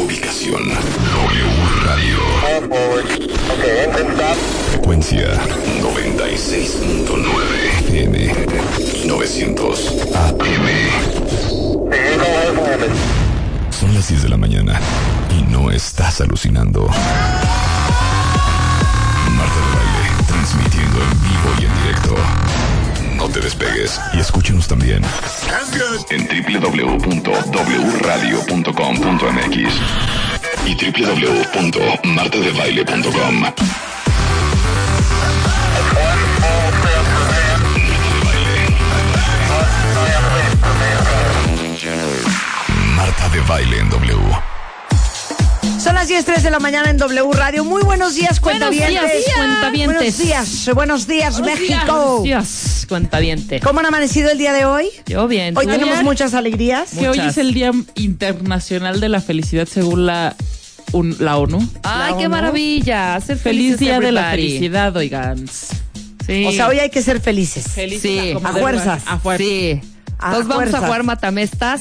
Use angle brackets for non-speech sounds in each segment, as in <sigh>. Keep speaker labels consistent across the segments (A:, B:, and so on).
A: Ubicación. W Radio. Frecuencia 96.9 FM. 900 AM. Son las 10 de la mañana y no estás alucinando. Marta de Baile, transmitiendo en vivo y en directo. No te despegues y escúchenos también en www.wradio.com.mx y www.martadebaile.com. Marta de Baile en W.
B: Son las 10.03 de la mañana en W Radio. Muy buenos días,
C: Buenos
B: cuentavientes.
C: días, cuentavientes.
B: Buenos días, buenos días, México.
C: Dios, cuentaviente.
B: ¿Cómo han amanecido el día de hoy?
C: Yo bien.
B: Hoy tenemos muchas alegrías.
D: Que hoy es el Día Internacional de la Felicidad según la, un- la ONU.
C: Ay,
B: La
C: qué
B: ONU.
C: maravilla. Ser
D: Feliz
C: felices,
D: Día de la. Felicidad, oigan.
C: Sí.
B: O sea, hoy hay que ser felices.
D: Feliz
C: Sí,
B: a fuerzas.
D: A fuerzas.
C: Sí.
B: A
C: Entonces vamos
B: fuerzas.
C: a jugar matamestas.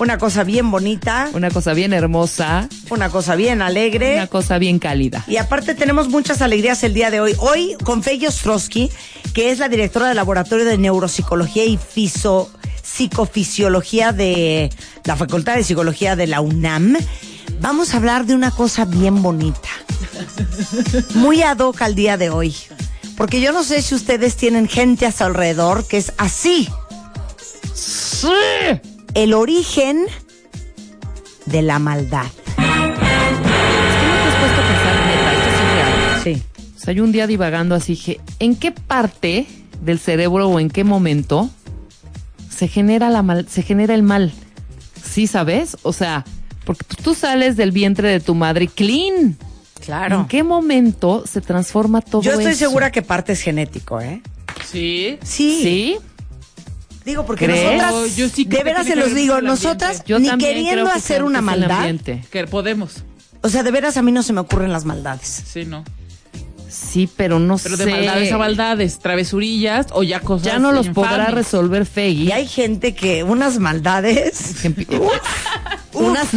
B: Una cosa bien bonita,
C: Una cosa bien hermosa.
B: una cosa bien alegre.
C: Una cosa bien cálida.
B: Y aparte tenemos muchas alegrías el día de hoy. Hoy con Fey Ostrowski, que es la directora del Laboratorio de Neuropsicología y Fiso- Psicofisiología de la Facultad de Psicología de la UNAM, vamos a hablar de una cosa bien bonita. Muy ad hoc al día de hoy. Porque yo no sé si ustedes tienen gente a su alrededor que es así.
C: Sí.
B: El origen de la maldad.
C: Sí. O sea, yo un día divagando así dije, ¿en qué parte del cerebro o en qué momento se genera la mal, se genera el mal? ¿Sí sabes? O sea, porque tú sales del vientre de tu madre clean.
B: Claro.
C: ¿En qué momento se transforma todo
B: Yo estoy
C: eso?
B: segura que parte es genético, ¿eh?
D: Sí.
B: Sí.
C: ¿Sí?
B: Digo, porque
C: ¿Crees?
B: nosotras,
D: No, yo sí creo
B: de veras se los digo, nosotras.
C: Yo
B: ni queriendo hacer una maldad.
D: Que podemos.
B: o sea, de veras a mí no se me ocurren las maldades.
D: Sí, no.
C: Sí, pero no
D: Pero
C: sé.
D: de maldades a maldades, travesurillas o ya cosas
C: Ya no los podrá resolver Feggy.
B: Y hay gente que unas maldades, <laughs> <laughs>
C: unas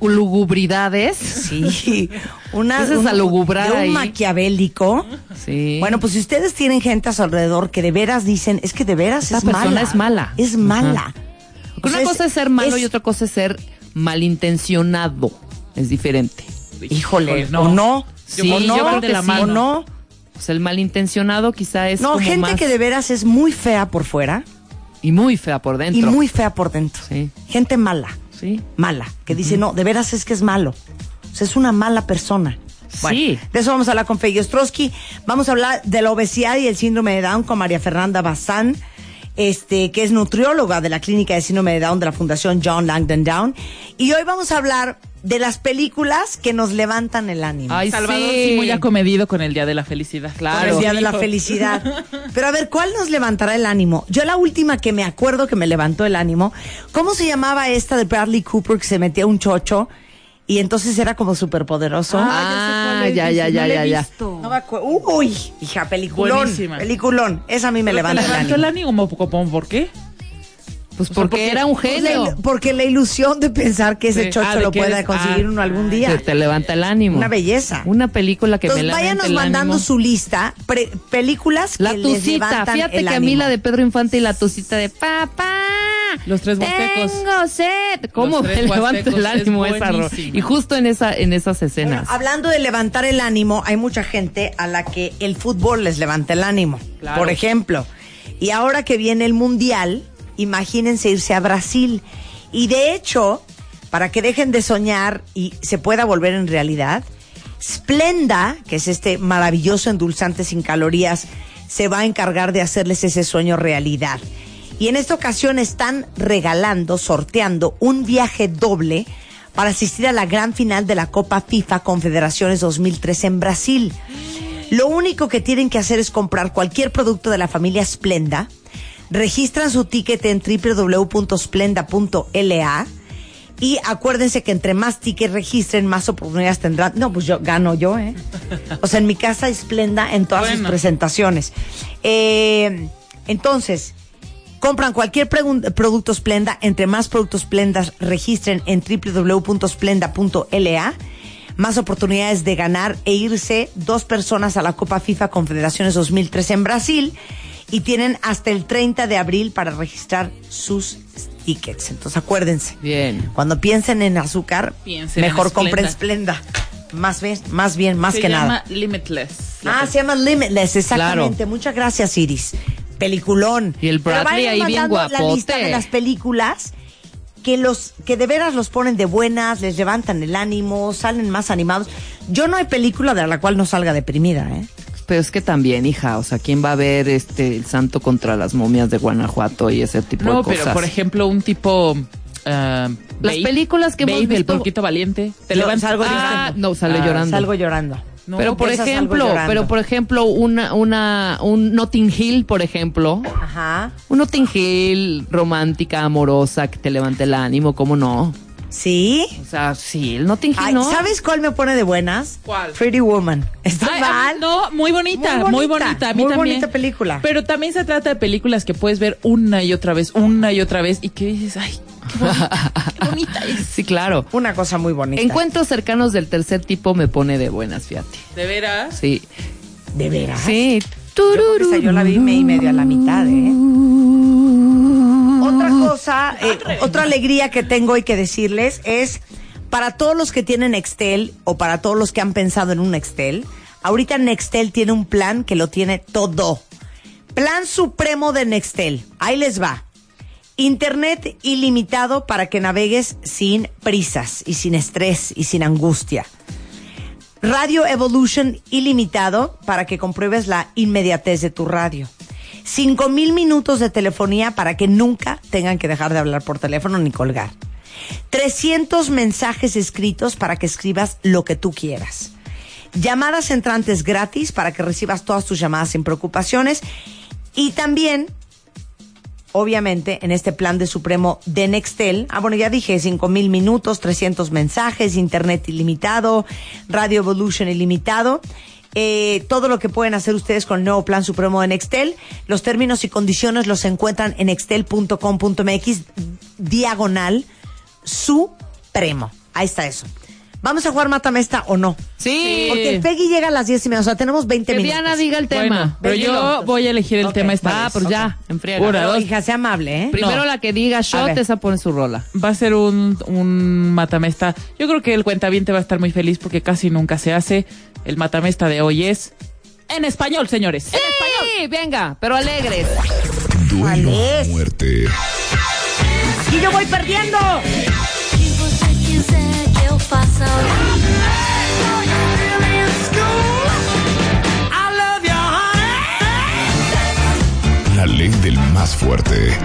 C: lugubridades.
B: sí, <laughs> unas un- de un
C: ahí.
B: maquiavélico.
C: Sí.
B: Bueno, pues si ustedes tienen gente a su alrededor que de veras dicen, es que de veras
C: Esta
B: es
C: persona
B: mala.
C: es mala.
B: Es mala. O
C: Una
B: sea,
C: cosa es ser malo
B: es-
C: y otra cosa es ser malintencionado. Es diferente.
B: Híjole,
D: no.
B: o no.
C: Sí,
B: o no,
C: yo creo que
B: de la
C: sí.
B: mano. O no.
C: Sea, el malintencionado quizá es
B: No,
C: como
B: gente
C: más-
B: que de veras es muy fea por fuera
C: y muy fea por dentro.
B: y muy fea por dentro.
C: Sí.
B: Gente mala.
C: Sí.
B: mala, que dice, no, de veras es que es malo. O sea, es una mala persona. Bueno,
C: Sí.
B: de eso vamos a hablar con Fey Ostrowski. Vamos a hablar de la obesidad y el síndrome de Down con María Fernanda Bazán, este, que es nutrióloga de la clínica de síndrome de Down de la Fundación John Langdon Down. Y hoy vamos a hablar de las películas que nos levantan el ánimo.
C: Ay,
D: Salvador
C: sí.
D: sí muy acomedido con el Día de la Felicidad.
C: Claro.
B: el Día de la. Felicidad. <laughs> Pero a ver, ¿cuál nos levantará el ánimo? Yo la última que me acuerdo que me levantó el ánimo, ¿cómo se llamaba esta de Bradley Cooper que se metía un chocho y entonces era como superpoderoso?
C: Ah, ya, ya, ya, ya, ya.
B: No me acuerdo. Uy, hija, peliculón.
D: Buenísima.
B: Peliculón. Esa a mí me levanta el
D: levantó
B: ánimo.
D: el ánimo, ¿cómo- ¿cómo? ¿por qué?
C: Pues
D: O sea,
C: porque
D: porque-
C: era un
B: Pues la
C: genio.
B: porque la ilusión de pensar que ese
D: Sí.
B: chocho
D: Ah,
B: lo pueda
D: eres-
B: conseguir
D: ah,
B: uno algún
D: ah,
B: día.
C: Que te levanta el ánimo.
B: Una belleza.
C: Una película que
B: Entonces,
C: me levanta
B: váyanos
C: el
B: mandando
C: ánimo.
B: su lista, pre- películas
C: La
B: que les
C: tucita,
B: levantan
C: fíjate
B: el
C: que a mí
B: ánimo.
C: la de Pedro Infante y la tucita de papá.
D: Los tres huastecos.
C: Tengo sed. ¿Cómo me levanta el
D: huastecos es
C: ánimo esa. Y justo en esa, en esas escenas.
B: Bueno, hablando de levantar el ánimo, hay mucha gente a la que el fútbol les levanta el ánimo.
D: Claro.
B: Por ejemplo. Y ahora que viene el mundial, imagínense irse a Brasil. Y de hecho, para que dejen de soñar y se pueda volver en realidad, Splenda, que es este maravilloso endulzante sin calorías, se va a encargar de hacerles ese sueño realidad. Y en esta ocasión están regalando, sorteando un viaje doble para asistir a la gran final de la Copa FIFA Confederaciones 2003 en Brasil. Lo único que tienen que hacer es comprar cualquier producto de la familia Splenda, registran su ticket en www.splenda.la y acuérdense que entre más tickets registren, más oportunidades tendrán. No, pues yo gano yo, ¿eh? O sea, en mi casa Splenda en todas sus
D: Bueno.
B: presentaciones. Eh, entonces, Compran cualquier producto Splenda, entre más productos Splendas registren en www.splenda.la. Más oportunidades de ganar e irse dos personas a la Copa FIFA Confederaciones 2003 en Brasil y tienen hasta el 30 de abril para registrar sus tickets. Entonces acuérdense,
C: Bien.
B: cuando piensen en azúcar,
D: Piensen en
B: mejor compren
D: Splenda.
B: Más bien, más bien, más
D: Se
B: que
D: llama
B: nada.
D: Limitless.
B: Ah, se llama Limitless, exactamente. Muchas gracias, Iris. Peliculón.
C: Y el Bradley ahí bien
B: mandando La lista
C: guapote.
B: de las películas que los que de veras los ponen de buenas, les levantan el ánimo, salen más animados. Yo no hay película de la cual no salga deprimida, ¿eh?
C: Pero es que también, hija, o sea, ¿quién va a ver este el santo contra las momias de Guanajuato y ese tipo
D: No,
C: de cosas?
D: pero por ejemplo, un tipo. ah,
C: Las
D: Babe,
C: películas que hemos
D: Babe, el
C: visto-
D: porquito valiente. Te
B: Yo
D: levantas.
B: salgo
C: Ah, no, sale
D: Ah,
C: llorando.
B: Salgo llorando.
D: No,
C: pero por ejemplo,
B: llorando.
C: pero por ejemplo, una, una, un Notting Hill, por ejemplo,
B: Ajá.
C: un Notting Hill romántica, amorosa, que te levante el ánimo, ¿cómo no?
B: ¿Sí?
C: O sea, sí, el Notting Hill,
B: Ay,
C: ¿no?
B: ¿Sabes cuál me pone de buenas?
D: ¿Cuál?
B: Pretty Woman. ¿Está
D: Ay,
B: mal?
D: No, muy bonita,
B: Muy
D: muy
B: bonita,
D: bonita. a mí
B: muy
D: también.
B: bonita película.
D: Pero también se trata de películas que puedes ver una y otra vez, una y otra vez, y que dices, ay, qué bonita, qué bonita es. <laughs>
C: Sí, claro.
B: Una cosa muy bonita.
C: Encuentros cercanos del tercer tipo me pone de buenas, fíjate.
D: ¿De veras?
C: Sí.
B: ¿De veras?
C: Sí.
B: Yo esa yo la vi y medio a la mitad, ¿eh? Eh, otra alegría que tengo y que decirles es para todos los que tienen Nextel o para todos los que han pensado en un Nextel, ahorita Nextel tiene un plan que lo tiene todo. Plan supremo de Nextel. Ahí les va. Internet ilimitado para que navegues sin prisas y sin estrés y sin angustia. Radio Evolution ilimitado para que compruebes la inmediatez de tu radio. 5 mil minutos de telefonía para que nunca tengan que dejar de hablar por teléfono ni colgar. 300 mensajes escritos para que escribas lo que tú quieras. Llamadas entrantes gratis para que recibas todas tus llamadas sin preocupaciones. Y también obviamente, en este plan de Supremo de Nextel, ah, bueno, ya dije, 5 mil minutos, 300 mensajes, internet ilimitado, Radio Evolution ilimitado. Eh, todo lo que pueden hacer ustedes con el nuevo plan supremo de Nextel. Los términos y condiciones los encuentran en nextel.com.mx diagonal supremo. Ahí está eso. ¿Vamos a jugar Mátame esta o no?
C: Sí.
B: Porque el Peggy llega a las 10 y media, o sea, tenemos 20
C: Que
B: minutos.
C: Diana diga el tema.
D: Bueno, pero yo voy a elegir el
B: Ok.
D: tema esta
C: Va,
D: vez.
C: pues ya, enfriega.
D: Una,
B: Pero,
D: dos.
B: hija, sea amable, ¿eh?
C: Primero
D: No.
C: la que diga shot,
B: ver.
C: esa pone su rola.
D: Va a ser un, un matamesta. Yo creo que el cuentaviente va a estar muy feliz porque casi nunca se hace. El matamesta de hoy es en español, señores. En español.
C: Sí, venga, pero alegres.
A: Duelo
B: ¿Cuál
A: a
B: es?
A: muerte.
B: Y yo voy perdiendo.
E: que eu faça.
A: La ley del más fuerte.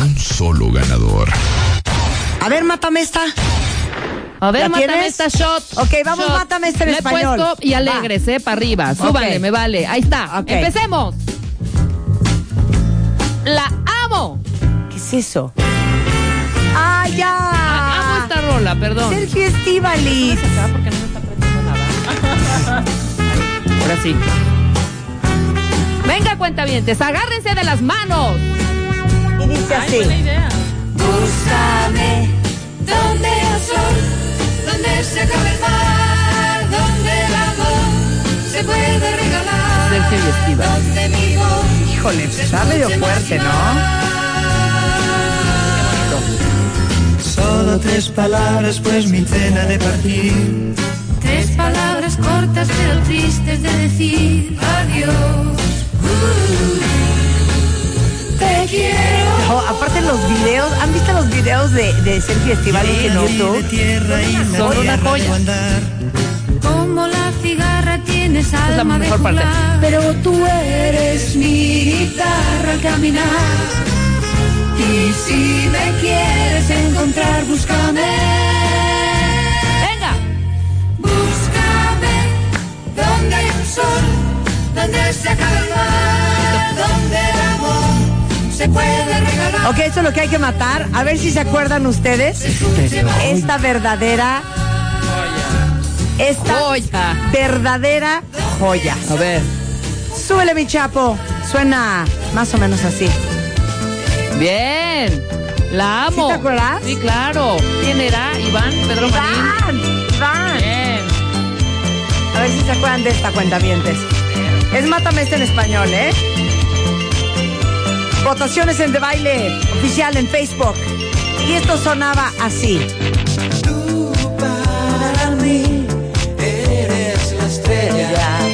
A: Un solo ganador.
B: A ver, mátame esta.
C: A ver,
B: ¿La
C: mátame
B: tienes?
C: esta shot.
B: Ok, vamos,
C: Shot.
B: mátame esta en
C: Le
B: español.
C: puesto y alegres, eh, para arriba. Súbale, me vale. Ahí está. Empecemos. La amo.
B: ¿Qué es eso? ¡Ah, ya!
C: Ah, amo esta rola, perdón.
B: Sergio
C: porque no me está aprendiendo nada. Ahora sí. Venga, cuentavientes, agárrense de las manos.
B: Y dice
D: Ay, buena
B: así.
D: idea.
E: Búscame donde el sol, donde se acaba el mar, donde el amor se puede regalar.
C: Sergio y Estíbaliz.
E: Donde mi voz
B: Híjole, pues está medio fuerte, ¿no?
F: Solo tres palabras, pues mi cena de partir.
E: Tres palabras cortas pero tristes de decir adiós. Te quiero.
B: No, aparte los videos, ¿han visto los videos de, de Sergio Estíbaliz en YouTube?
C: Son una joya.
E: Tienes
C: la
E: alma de
C: mejor parte.
E: jugar, pero tú eres mi guitarra al caminar. Y si me quieres encontrar, búscame.
C: Venga.
E: Búscame donde hay un sol, donde se acaba el mar, donde el amor se puede regalar.
B: Ok, eso es lo que hay que matar. A ver si se acuerdan ustedes. Esta verdadera Esta
C: Joya.
B: verdadera joya.
C: A ver.
B: Súbele, mi chapo. Suena más o menos así.
C: Bien. La amo.
B: ¿Sí te acuerdas?
C: Sí, claro. ¿Quién era? Iván, Pedro Marín.
B: Iván, Iván.
C: Bien.
B: A ver si se acuerdan de esta cuenta Es Mátame este en español, ¿eh? Votaciones en De Baile oficial en Facebook. Y esto sonaba así.
F: Tú para mí eres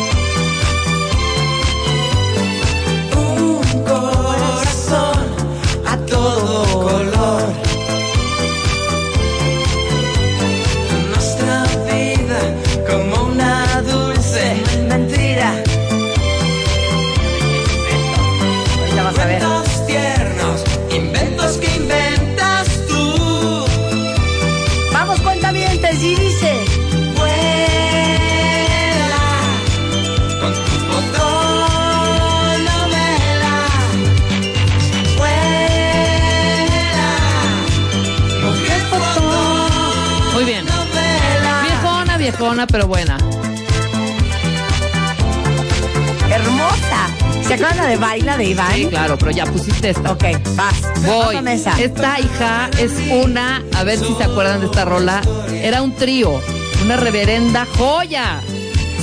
B: esa.
C: Esta hija es una, a ver si se acuerdan de esta rola. Era un trío, una reverenda joya.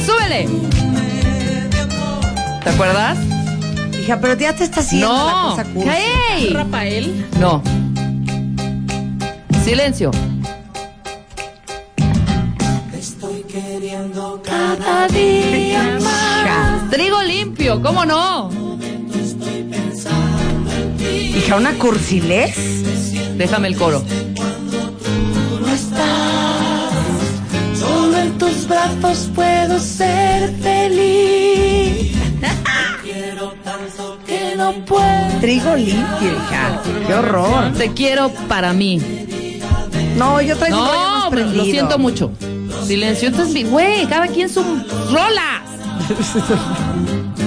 C: ¡Súbele! ¿Te acuerdas?
B: Hija, pero ya te está haciendo la
C: No.
B: cosa.
C: ¡Hey!
D: Rafael.
C: No. Silencio.
F: Estoy queriendo
C: Cada día <laughs>
B: Hija,
C: Trigo limpio, ¿cómo no?
B: Hija, una cursilés.
C: Déjame el coro.
F: Solo en tus brazos puedo ser feliz. <laughs> Quiero tanto que no puedo.
B: Trigo limpio, hija. Qué horror.
C: Te quiero para mí.
B: No, yo traigo
C: No, lo siento mucho. Silencio. Entonces, mi- güey, cada quien su rolas. <laughs>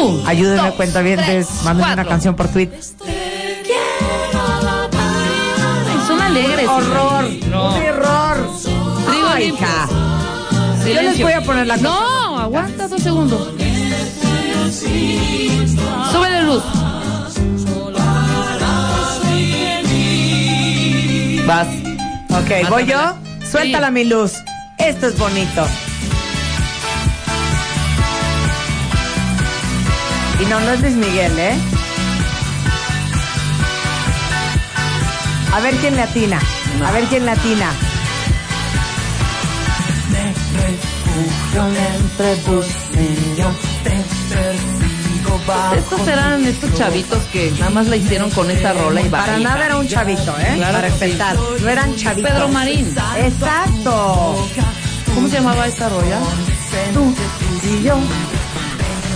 C: Un,
B: Ayúdenme,
C: dos,
B: cuentavientes.
C: tres,
B: Mándenme una canción por tweet.
C: Son alegres.
B: Horror.
C: No.
B: Un error.
C: Trigo
B: Ay,
C: limpio.
B: hija. Yo les voy a poner la cosa.
C: No, aguanta dos segundos. Sube luz. Vas.
B: Ok, ¿voy yo? Suéltala
C: Sí.
B: mi luz. Esto es bonito. Y no, no es Luis Miguel, ¿eh? A ver quién le atina. A ver quién le atina.
F: entre tus y yo te persigo bajo
C: Estos eran estos chavitos que nada más la hicieron con esta rola y va.
B: Para nada era un chavito, ¿eh?
C: Claro
B: Para
C: sí.
B: empezar. No eran chavitos.
C: Pedro Marín.
B: Exacto.
C: ¿Cómo se llamaba esta rola?
B: Tú y yo.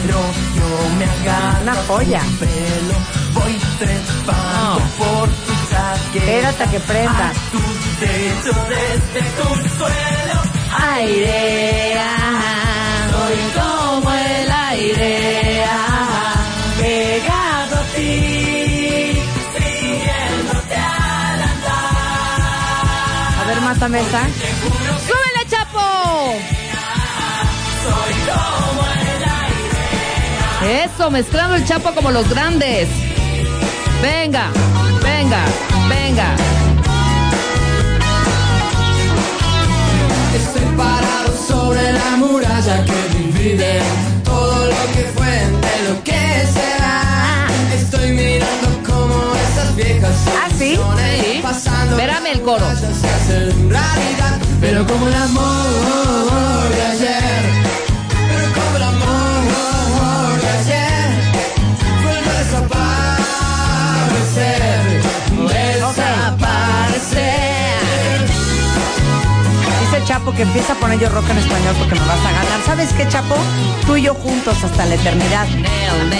F: Pero yo me agarro
B: Una joya.
F: pelo Voy trepando
C: No.
F: por tus saques
B: Espérate a que prenda.
F: tus techos desde tu suelo
C: Aire, ah, soy como el aire, ah,
F: Pegado a ti Siguiéndote al andar
B: A ver, mátame esa.
C: Eso, mezclando el Chapo como los grandes. Venga, venga, venga.
F: Estoy parado sobre la muralla que divide todo lo que fue de lo que será. Estoy mirando como esas viejas
B: ¿Ah, sí?
C: Sí.
F: pasando.
C: Espérame el coro.
F: Se hacen realidad, pero como el amor
B: Dice Chapo que empieza a poner yo rock en español porque me vas a ganar. ¿Sabes qué, Chapo? Tú y yo juntos hasta la eternidad.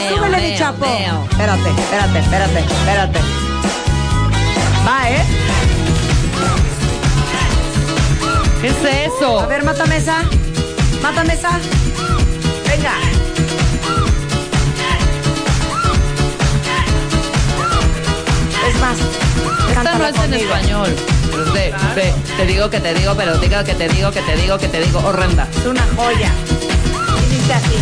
B: Súbele, mi Chapo. Espérate, espérate, espérate, espérate. Va, ¿eh?
C: ¿Qué es eso?
B: A ver, mátame esa. Mátame esa. Venga. Es
C: en español. Te digo que te digo, pero digo que te digo, que te digo, que te digo. Horrenda.
B: Es una joya. Y dice así.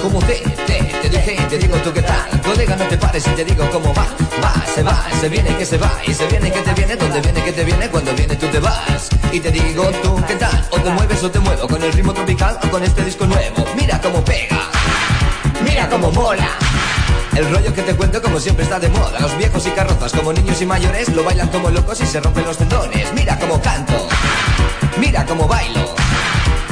G: Como te, te, te dije, te digo tú qué tal. Colega, no te pares y te digo cómo va. Va, se va, se viene que se va. Y se viene que te viene, donde viene que te viene, cuando viene tú te vas. Y te digo tú qué tal. O te mueves o te muevo con el ritmo tropical o con este disco nuevo. Mira cómo pega. Mira cómo mola. El rollo que te cuento como siempre está de moda. Los viejos y carrozas como niños y mayores lo bailan como locos y se rompen los tendones. Mira cómo canto. Mira cómo bailo.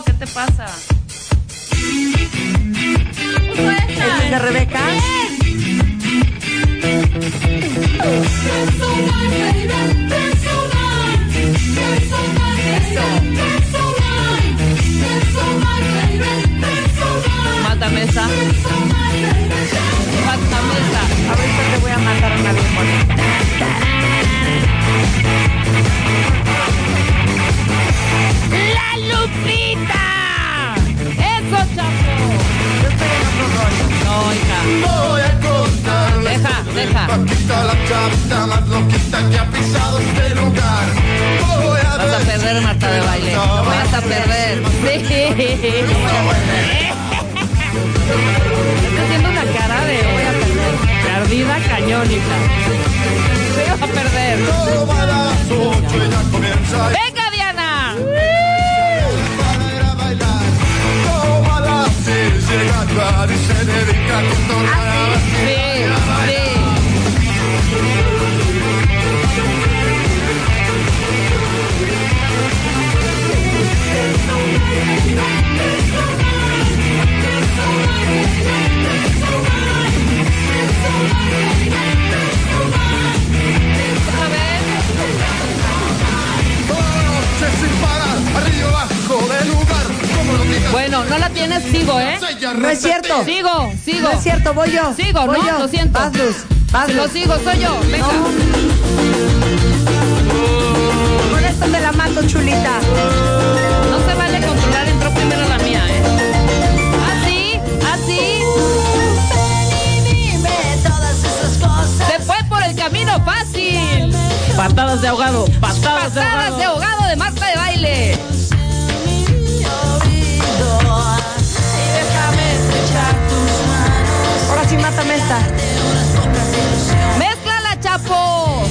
C: No, ¿qué te pasa?
B: Esta es de Rebeca.
C: Mátame esa. Mátame esa.
B: Ahorita te voy a matar una bien bonita.
C: ¡La Lupita! ¡Eso, chapo! No, hija.
H: Voy a
C: Deja, deja.
H: Paquita la chavita más loquita que ha pisado este lugar. Voy a
C: Vas a perder, Marta de baile. Vas a perder. Sí. Estás haciendo una cara de voy a perder. Perdida cañónica. Se va a perder.
H: Todo a las ocho y ya comienza viva y se dedica a controlar a la
C: sí,
H: Sin parar, arriba, abajo
C: no la tienes, sigo, ¿eh?
B: No es cierto.
C: Sigo, sigo.
B: No es cierto, voy yo.
C: Sigo,
B: voy
C: ¿no?
B: yo.
C: Lo siento.
B: Vas, Luz. Vas,
C: Lo sigo, soy yo. Venga.
B: Con esto te la mato, chulita.
C: No se vale controlar, entró primero la mía, ¿eh? Así, así. Se fue por el camino fácil.
D: Patadas de ahogado, patadas de
C: Pasadas
D: ahogado.
C: de ahogado de Marta de baile.
B: Mátame esta.
C: Mézclala, Chapo.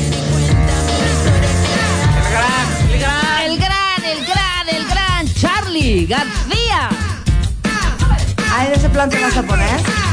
D: El gran,
C: El gran, el gran, el gran Charlie García.
B: Ah, ¿en ese plan te vas a poner?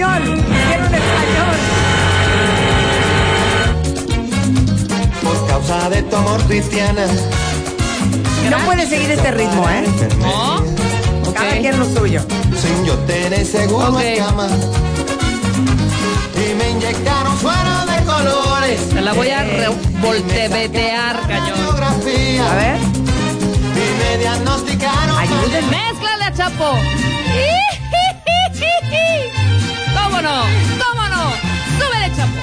B: Español. Quiero en español.
H: Por causa de tu amor cristiana.
B: No puedes seguir este ritmo, ¿eh?
C: ¿No? Ok.
B: Cada quien lo suyo.
H: Sin yo tener seguro
C: Ok.
H: en cama. Y me inyectaron suero de colores.
C: Te la voy a revoltevetear, cañón.
B: A ver.
H: Y me diagnosticaron.
B: Ayúdenme.
C: ¡Mézclale a Chapo! ¿Cómo no? ¿Cómo no? ¡Súbele, Chapo!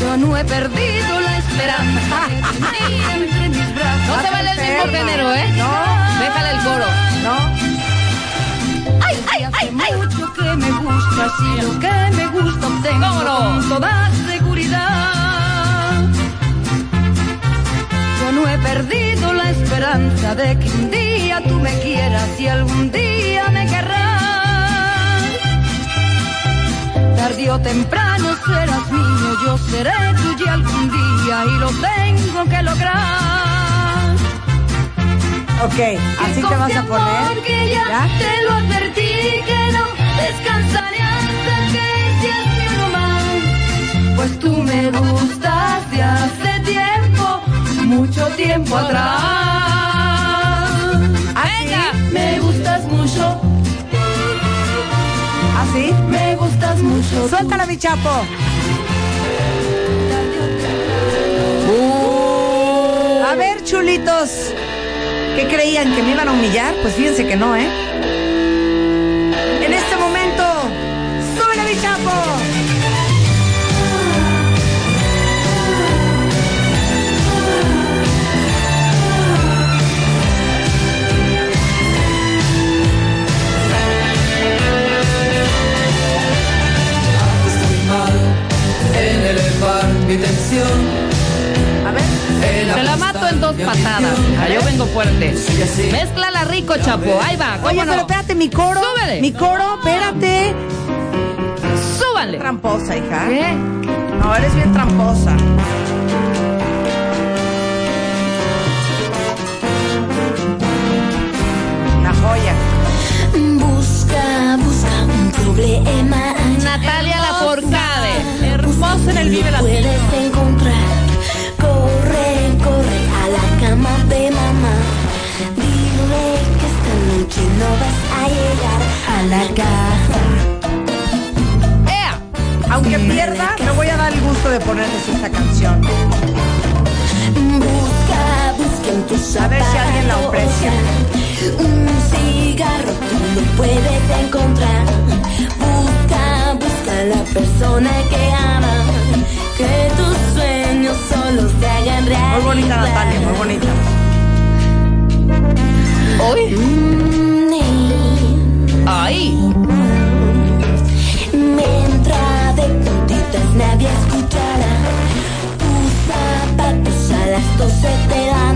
I: Yo no perdido la esperanza que entre mis brazos.
C: No se vale el mismo género, ¿eh?
B: No.
C: Déjale el coro.
B: ¿No?
I: Ay, ay, hace mucho que me gustas y lo que me esperanza de que un día tú me quieras y algún día me querrás. Tarde o temprano serás mío, yo seré tuya algún día y lo tengo que lograr.
B: Ok, así te vas a poner.
I: Que ya,
B: ¿Ya?
I: te lo advertí que no descansaré hasta que seas mi más. Pues tú me gustas de hace tiempo, mucho tiempo atrás. Me gustas mucho,
B: ¿Así?
I: me gustas mucho.
B: Suéltala, mi chapo. A ver, chulitos. ¿Qué creían? ¿Que me iban a humillar? Pues fíjense que no, ¿eh?
C: Te la mato en dos patadas. Ah, yo vengo fuerte. Mézclala rico, chapo. Ahí va. ¿Cómo
B: Oye,
C: no?
B: pero espérate, mi coro.
C: Súbele.
B: Mi coro, espérate.
C: Súbanle.
B: Tramposa, hija.
C: ¿Qué?
B: No, eres bien tramposa. Una joya.
J: Busca, busca un problema.
C: Natalia Lafourcade. Hermosa en el Vive Latino.
J: No vas a llegar a la casa.
C: ¡Ea!
B: Aunque pierda, me voy a dar el gusto de ponerles esta canción.
J: Busca, busca en tus
B: A ver si alguien la aprecia.
J: Un cigarro tú lo puedes encontrar. Busca, busca la persona que ama. Que tus sueños solo se hagan realidad.
B: Muy bonita, Natalia, muy bonita.
C: Hoy.
J: Mm,
C: Ay.
J: Mientras de puntitas nadie escuchará tus zapatos a las 12 de la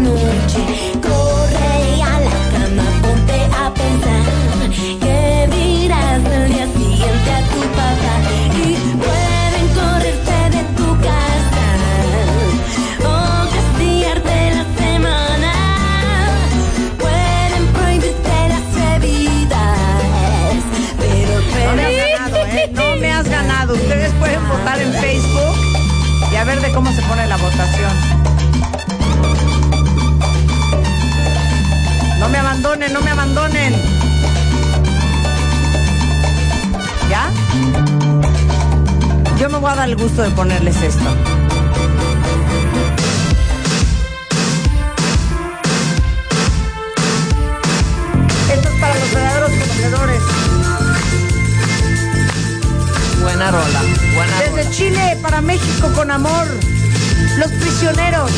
C: Buena rola. Buena
B: Desde
C: rola.
B: Chile para México con amor. Los prisioneros.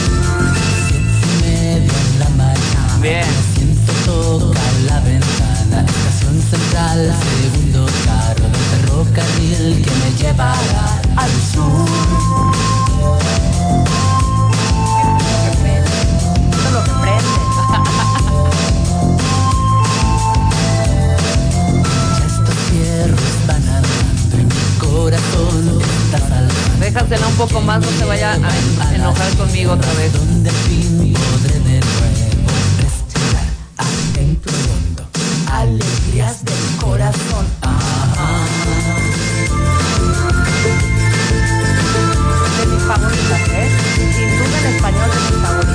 C: Bien.
F: Siento tocar la ventana. Estación central, segundo carro del ferrocarril que me llevará al sur. Corazón.
C: Déjasela un poco más, no se vaya a enojar conmigo otra vez.
F: Donde fin podré de nuevo respirar adentro hondo. Alegrías del corazón.
B: De mis favoritas, ¿eh? Sin duda en español de mis favoritas.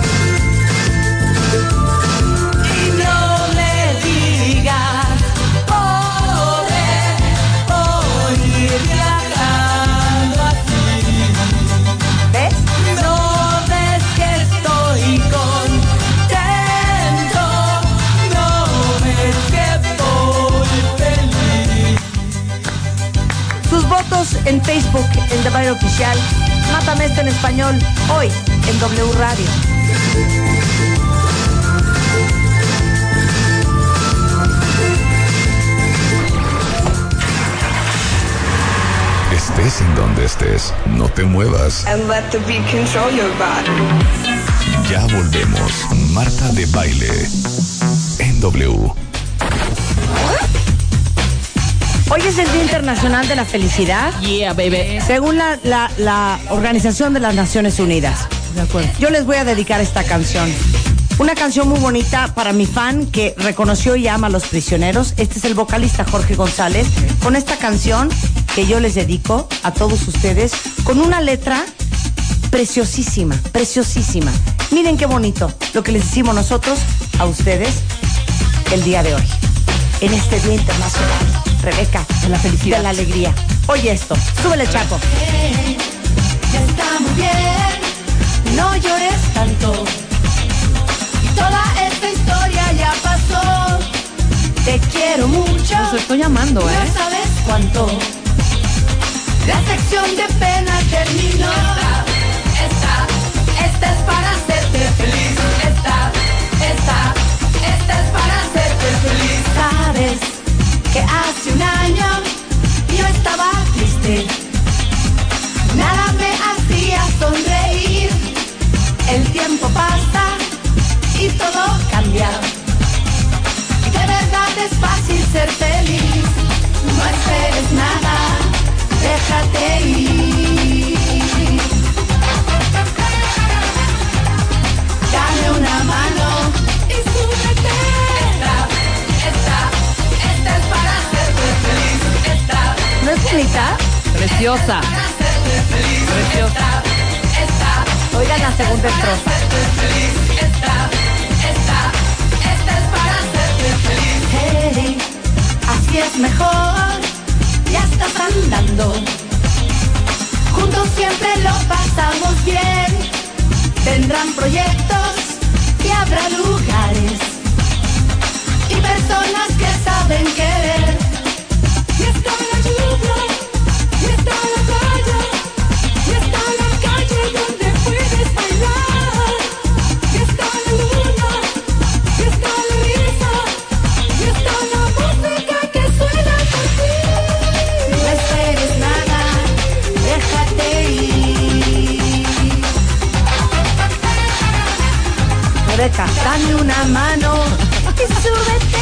K: Mátame este en español, hoy en W Radio.
A: Estés en donde estés, no te muevas.
L: And let the beat control your body.
A: Ya volvemos. Marta de baile. En W.
K: Hoy es el Día Internacional de la Felicidad,
D: Yeah, baby.
K: según la, la- la Organización de las Naciones Unidas.
C: De acuerdo.
K: Yo les voy a dedicar esta canción. Una canción muy bonita para mi fan que reconoció y ama a los prisioneros. Este es el vocalista Jorge González con esta canción que yo les dedico a todos ustedes con una letra preciosísima, preciosísima. Miren qué bonito lo que les decimos nosotros a ustedes el día de hoy. En este Día Internacional, Rebeca, de la felicidad, de la alegría. Oye esto, súbele chapo.
B: Ya está muy bien, no llores tanto. Toda esta historia ya pasó. Te quiero mucho.
C: Los estoy llamando,
B: No
C: ¿eh?
B: sabes cuánto. La sección de pena terminó. Esta, esta es para hacerte feliz. Ser feliz. No esperes nada, déjate ir. Dame una mano y súbete. Esta, esta, esta es para hacerte feliz. Esta,
K: ¿No es bonita?
C: Preciosa.
B: para hacerte feliz.
C: Preciosa.
B: Esta, esta,
K: Oigan la segunda estrofa.
B: esta, esta, esta es para hacerte feliz. Hey, así es mejor, ya estás andando. Juntos siempre lo pasamos bien. Tendrán proyectos y habrá lugares y personas que saben querer.
K: Dame una mano y súbete.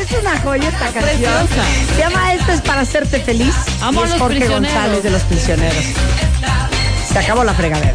K: Es una joya esta canción.
C: Preciosa.
K: Se llama Esto es para hacerte feliz.
C: Amo
K: y es Jorge. González de los prisioneros. Se acabó la fregadera.